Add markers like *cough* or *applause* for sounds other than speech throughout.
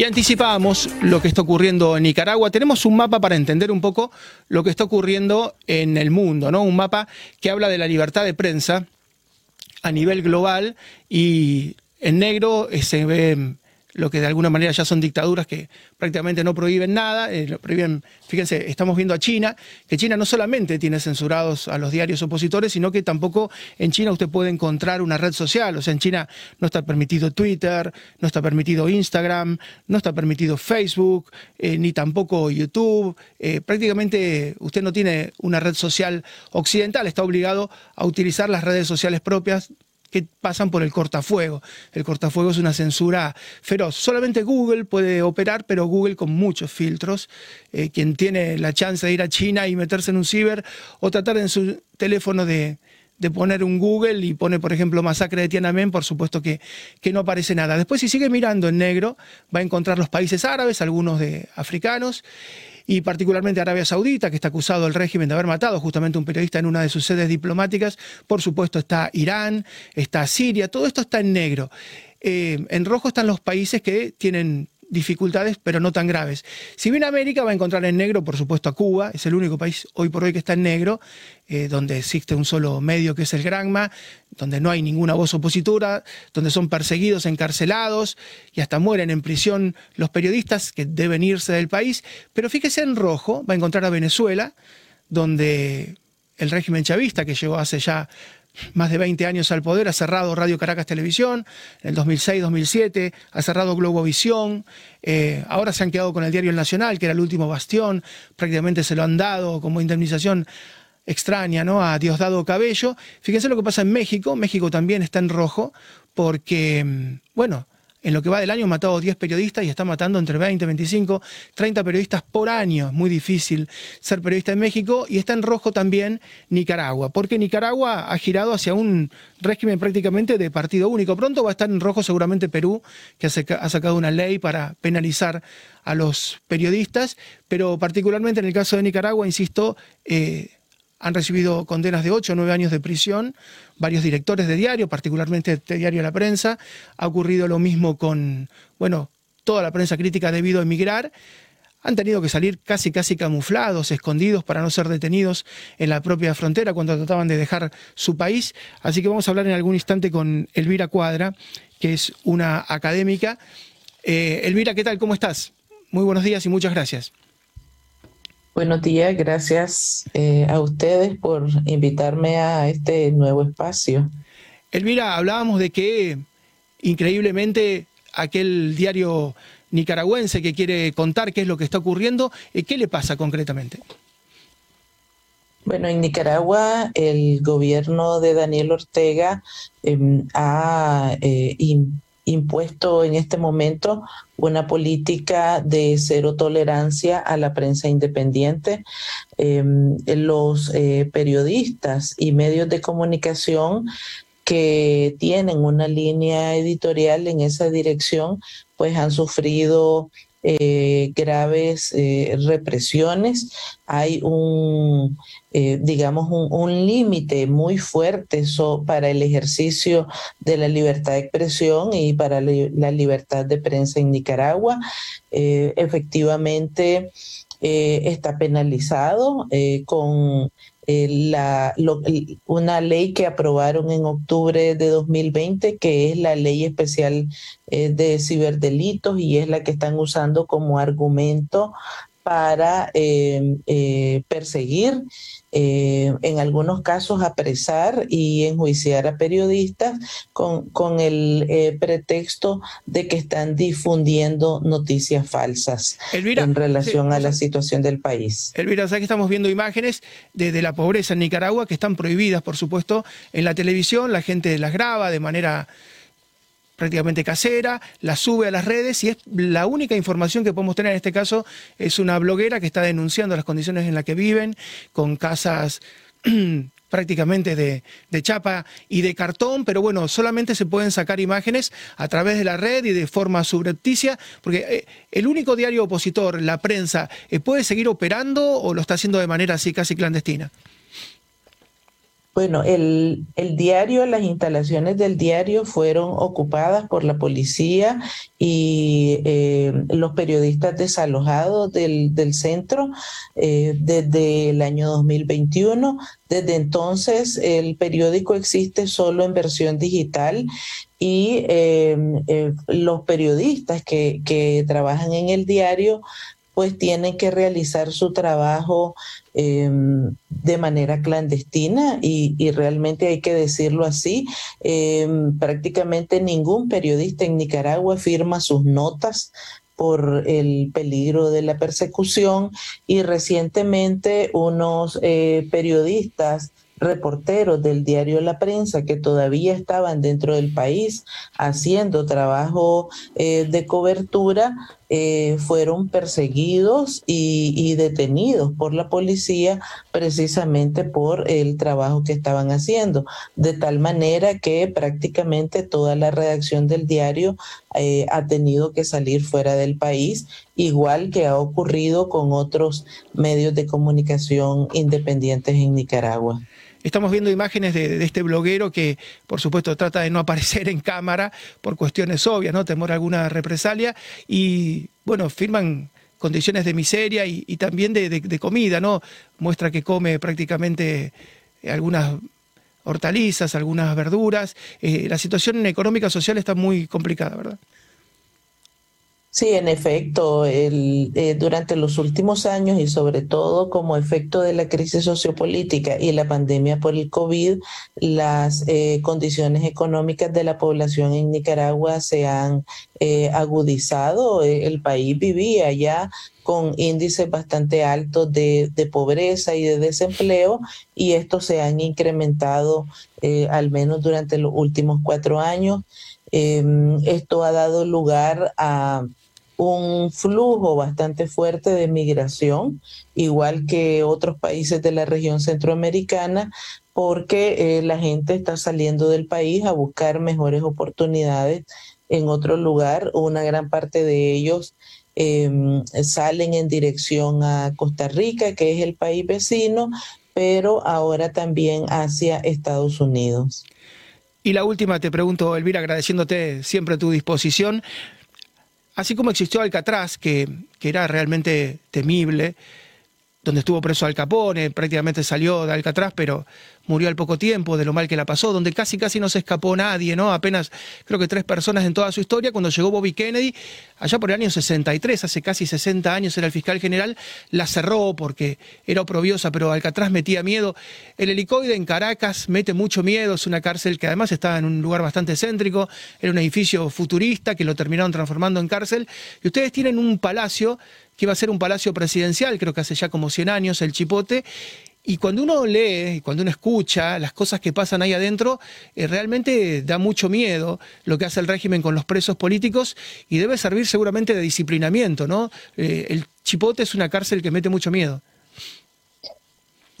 Y anticipábamos lo que está ocurriendo en Nicaragua. Tenemos un mapa para entender un poco lo que está ocurriendo en el mundo, ¿no? Un mapa que habla de la libertad de prensa a nivel global y en negro se ve lo que de alguna manera ya son dictaduras que prácticamente no prohíben nada, eh, prohíben, fíjense, estamos viendo a China, que China no solamente tiene censurados a los diarios opositores, sino que tampoco en China usted puede encontrar una red social, o sea, en China no está permitido Twitter, no está permitido Instagram, no está permitido Facebook, eh, ni tampoco YouTube, eh, prácticamente usted no tiene una red social occidental, está obligado a utilizar las redes sociales propias que pasan por el cortafuego. El cortafuego es una censura feroz. Solamente Google puede operar, pero Google con muchos filtros. Eh, quien tiene la chance de ir a China y meterse en un ciber o tratar en su teléfono de, poner un Google y pone, por ejemplo, masacre de Tiananmen, por supuesto que, que, no aparece nada. Después, si sigue mirando en negro, va a encontrar los países árabes, algunos de africanos, y particularmente Arabia Saudita, que está acusado el régimen de haber matado justamente a un periodista en una de sus sedes diplomáticas. Por supuesto está Irán, está Siria, todo esto está en negro. Eh, en rojo están los países que tienen dificultades, pero no tan graves. Si bien América va a encontrar en negro, por supuesto, a Cuba, es el único país hoy por hoy que está en negro, eh, donde existe un solo medio que es el Granma, donde no hay ninguna voz opositora, donde son perseguidos, encarcelados y hasta mueren en prisión los periodistas que deben irse del país. Pero fíjese en rojo, va a encontrar a Venezuela, donde el régimen chavista, que llegó hace ya más de 20 años al poder, ha cerrado Radio Caracas Televisión, en el 2006-2007, ha cerrado Globovisión, eh, ahora se han quedado con el diario El Nacional, que era el último bastión, prácticamente se lo han dado como indemnización extraña ¿no? a Diosdado Cabello. Fíjense lo que pasa en México, México también está en rojo, porque, mm, bueno, en lo que va del año ha matado 10 periodistas y está matando entre 20, 25, 30 periodistas por año. Es muy difícil ser periodista en México y está en rojo también Nicaragua, porque Nicaragua ha girado hacia un régimen prácticamente de partido único. Pronto va a estar en rojo seguramente Perú, que ha sacado una ley para penalizar a los periodistas, pero particularmente en el caso de Nicaragua, insisto, eh, han recibido condenas de 8 o 9 años de prisión, varios directores de diario, particularmente de Diario La Prensa. Ha ocurrido lo mismo con, bueno, toda la prensa crítica debido a emigrar. Han tenido que salir casi, casi camuflados, escondidos para no ser detenidos en la propia frontera cuando trataban de dejar su país. Así que vamos a hablar en algún instante con Elvira Cuadra, que es una académica. Eh, Elvira, ¿qué tal? ¿Cómo estás? Muy buenos días y muchas gracias. Buenos días, gracias eh, a ustedes por invitarme a este nuevo espacio. Elvira, hablábamos de que increíblemente aquel diario nicaragüense que quiere contar qué es lo que está ocurriendo, eh, ¿qué le pasa concretamente? Bueno, en Nicaragua el gobierno de Daniel Ortega em, ha eh, impuesto en este momento una política de cero tolerancia a la prensa independiente. Em, los eh, periodistas y medios de comunicación que tienen una línea editorial en esa dirección, pues han sufrido eh, graves eh, represiones, hay un, eh, digamos, un, límite muy fuerte para el ejercicio de la libertad de expresión y para la libertad de prensa en Nicaragua. efectivamente, está penalizado con la, una ley que aprobaron en octubre de 2020, que es la ley especial eh, de ciberdelitos y es la que están usando como argumento para eh, eh, perseguir, eh, en algunos casos apresar y enjuiciar a periodistas con, con el pretexto de que están difundiendo noticias falsas en relación a la situación del país. Elvira, sabes que estamos viendo imágenes de, de la pobreza en Nicaragua que están prohibidas, por supuesto, en la televisión, la gente las graba de manera prácticamente casera, la sube a las redes y es la única información que podemos tener en este caso es una bloguera que está denunciando las condiciones en las que viven, con casas *clears throat* prácticamente de, chapa y de cartón, pero bueno, solamente se pueden sacar imágenes a través de la red y de forma subrepticia, porque eh, el único diario opositor, la prensa, eh, ¿puede seguir operando o lo está haciendo de manera así casi clandestina? Bueno, el, diario, las instalaciones del diario fueron ocupadas por la policía y eh, los periodistas desalojados del, centro eh, desde el año 2021. Desde entonces el periódico existe solo en versión digital y eh, los periodistas que trabajan en el diario pues tienen que realizar su trabajo em, de manera clandestina y, realmente hay que decirlo así. Em, prácticamente ningún periodista en Nicaragua firma sus notas por el peligro de la persecución y recientemente unos eh, periodistas reporteros del diario La Prensa que todavía estaban dentro del país haciendo trabajo eh, de cobertura, eh, fueron perseguidos y, detenidos por la policía precisamente por el trabajo que estaban haciendo, de tal manera que prácticamente toda la redacción del diario eh, ha tenido que salir fuera del país, igual que ha ocurrido con otros medios de comunicación independientes en Nicaragua. Estamos viendo imágenes de, este bloguero que, por supuesto, trata de no aparecer en cámara por cuestiones obvias, ¿no? Temor a alguna represalia. Y, bueno, firman condiciones de miseria y, también de, comida, ¿no? Muestra que come prácticamente algunas hortalizas, algunas verduras. Eh, la situación económica social está muy complicada, ¿verdad? Sí, en efecto, el, eh, durante los últimos años y sobre todo como efecto de la crisis sociopolítica y la pandemia por el COVID, las eh, condiciones económicas de la población en Nicaragua se han eh, agudizado. El país vivía ya con índices bastante altos de, de, pobreza y de desempleo y estos se han incrementado al menos durante los últimos cuatro años. Em, esto ha dado lugar a un flujo bastante fuerte de migración, igual que otros países de la región centroamericana, porque eh, la gente está saliendo del país a buscar mejores oportunidades en otro lugar. Una gran parte de ellos em, salen en dirección a Costa Rica, que es el país vecino, pero ahora también hacia Estados Unidos. Y la última te pregunto, Elvira, agradeciéndote siempre tu disposición. Así como existió Alcatraz, que, que era realmente temible, donde estuvo preso Al Capone, prácticamente salió de Alcatraz, pero murió al poco tiempo de lo mal que la pasó, donde casi casi no se escapó nadie, ¿no? Apenas creo que tres personas en toda su historia, cuando llegó Bobby Kennedy, allá por el año 63, hace casi 60 años era el fiscal general, la cerró porque era oprobiosa, pero Alcatraz metía miedo. El helicoide en Caracas mete mucho miedo, es una cárcel que además estaba en un lugar bastante céntrico, era un edificio futurista que lo terminaron transformando en cárcel, y ustedes tienen un palacio que iba a ser un palacio presidencial, creo que hace ya como 100 años, el Chipote, y cuando uno lee, cuando uno escucha las cosas que pasan ahí adentro, eh, realmente da mucho miedo lo que hace el régimen con los presos políticos y debe servir seguramente de disciplinamiento, ¿no? Eh, el Chipote es una cárcel que mete mucho miedo.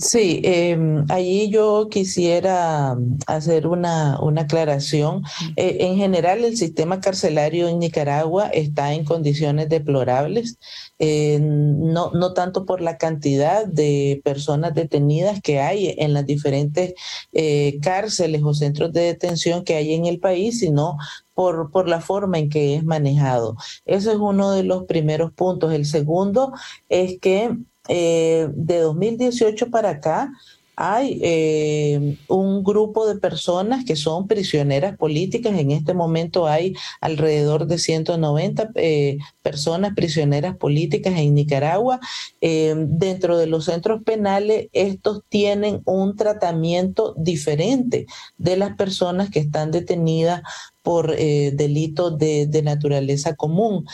Sí, eh, allí yo quisiera hacer una, una aclaración. Eh, en general, el sistema carcelario en Nicaragua está en condiciones deplorables, eh, no, no tanto por la cantidad de personas detenidas que hay en las diferentes eh, cárceles o centros de detención que hay en el país, sino por, por, la forma en que es manejado. Eso es uno de los primeros puntos. El segundo es que eh, de 2018 para acá hay eh, un grupo de personas que son prisioneras políticas. En este momento hay alrededor de 190 eh, personas prisioneras políticas en Nicaragua. dentro de los centros penales, estos tienen un tratamiento diferente de las personas que están detenidas por delitos de, de naturaleza común.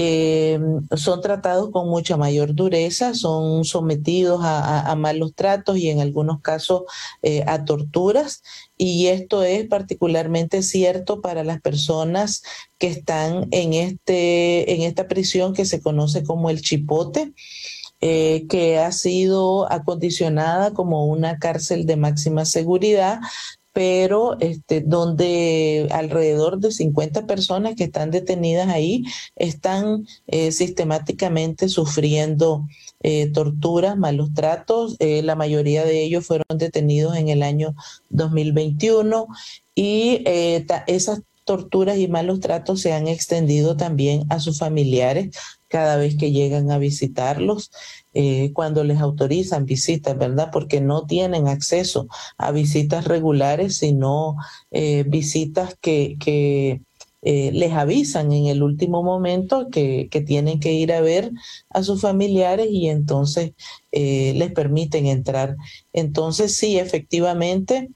Eh, son tratados con mucha mayor dureza, son sometidos a, malos tratos y en algunos casos eh, a torturas. Y esto es particularmente cierto para las personas que están en, este, en esta prisión que se conoce como el chipote. Eh, que ha sido acondicionada como una cárcel de máxima seguridad, pero este, donde alrededor de 50 personas que están detenidas ahí están eh, sistemáticamente sufriendo eh, torturas, malos tratos. Eh, la mayoría de ellos fueron detenidos en el año 2021 y esas torturas y malos tratos se han extendido también a sus familiares cada vez que llegan a visitarlos. Eh, cuando les autorizan visitas, ¿verdad? Porque no tienen acceso a visitas regulares, sino eh, visitas que, que eh, les avisan en el último momento que, que, tienen que ir a ver a sus familiares y entonces les permiten entrar. Entonces, sí, efectivamente,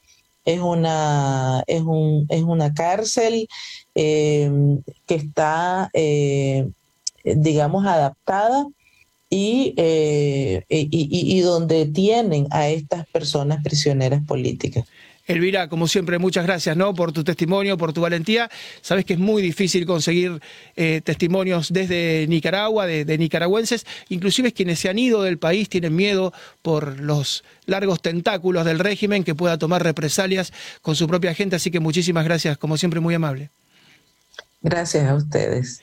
es una, es un, es una cárcel que está, digamos, adaptada eh, y, y, donde tienen a estas personas prisioneras políticas. Elvira, como siempre, muchas gracias ¿no? por tu testimonio, por tu valentía. Sabes que es muy difícil conseguir eh, testimonios desde Nicaragua, de, de, nicaragüenses, inclusive quienes se han ido del país tienen miedo por los largos tentáculos del régimen que pueda tomar represalias con su propia gente. Así que muchísimas gracias, como siempre, muy amable. Gracias a ustedes.